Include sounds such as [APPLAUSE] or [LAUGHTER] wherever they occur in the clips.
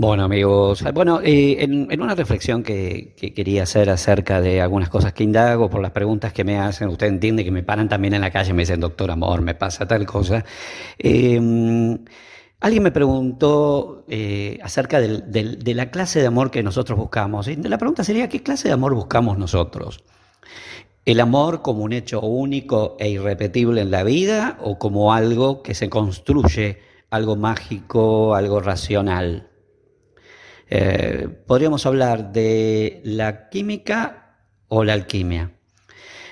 Bueno, amigos, bueno, eh, en, una reflexión que, quería hacer acerca de algunas cosas que indago, por las preguntas que me hacen, usted entiende que me paran también en la calle y me dicen, doctor Amor, me pasa tal cosa. Em, alguien me preguntó eh, acerca de la clase de amor que nosotros buscamos. Y la pregunta sería, ¿qué clase de amor buscamos nosotros? ¿El amor como un hecho único e irrepetible en la vida o como algo que se construye, algo mágico, algo racional? Eh, podríamos hablar de la química o la alquimia.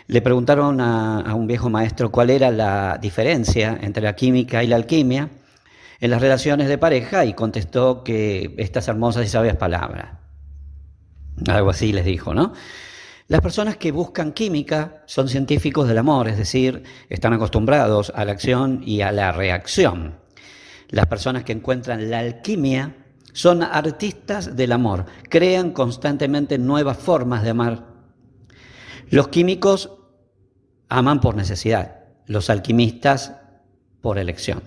Le preguntaron a, un viejo maestro cuál era la diferencia entre la química y la alquimia en las relaciones de pareja y contestó que estas hermosas y sabias palabras. Algo así les dijo, ¿no? Las personas que buscan química son científicos del amor, es decir, están acostumbrados a la acción y a la reacción. Las personas que encuentran la alquimia son artistas del amor, crean constantemente nuevas formas de amar. Los químicos aman por necesidad, los alquimistas por elección.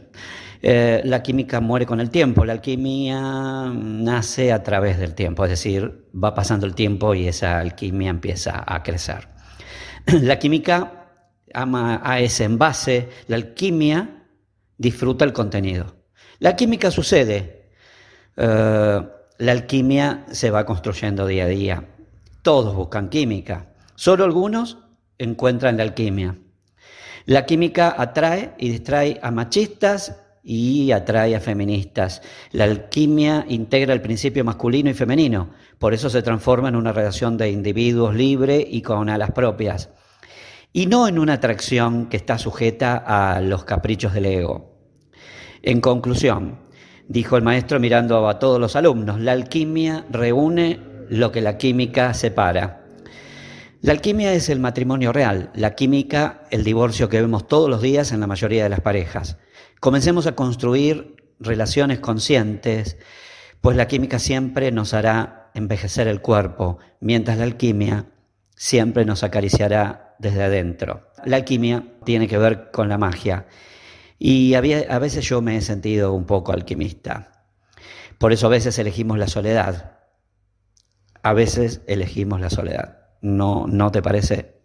Eh, la química muere con el tiempo, la alquimia nace a través del tiempo, es decir, va pasando el tiempo y esa alquimia empieza a crecer. [CLEARS THROAT] La química ama a ese envase, la alquimia disfruta el contenido. La química sucede, eh, la alquimia se va construyendo día a día. Todos buscan química, solo algunos encuentran la alquimia. La química atrae y distrae a machistas y atrae a feministas. La alquimia integra el principio masculino y femenino, por eso se transforma en una relación de individuos libre y con alas propias, y no en una atracción que está sujeta a los caprichos del ego. En conclusión, dijo el maestro mirando a todos los alumnos, la alquimia reúne lo que la química separa. La alquimia es el matrimonio real, la química el divorcio que vemos todos los días en la mayoría de las parejas. Comencemos a construir relaciones conscientes, pues la química siempre nos hará envejecer el cuerpo, mientras la alquimia siempre nos acariciará desde adentro. La alquimia tiene que ver con la magia y a veces yo me he sentido un poco alquimista. Por eso a veces elegimos la soledad. A veces elegimos la soledad. ¿No, no te parece?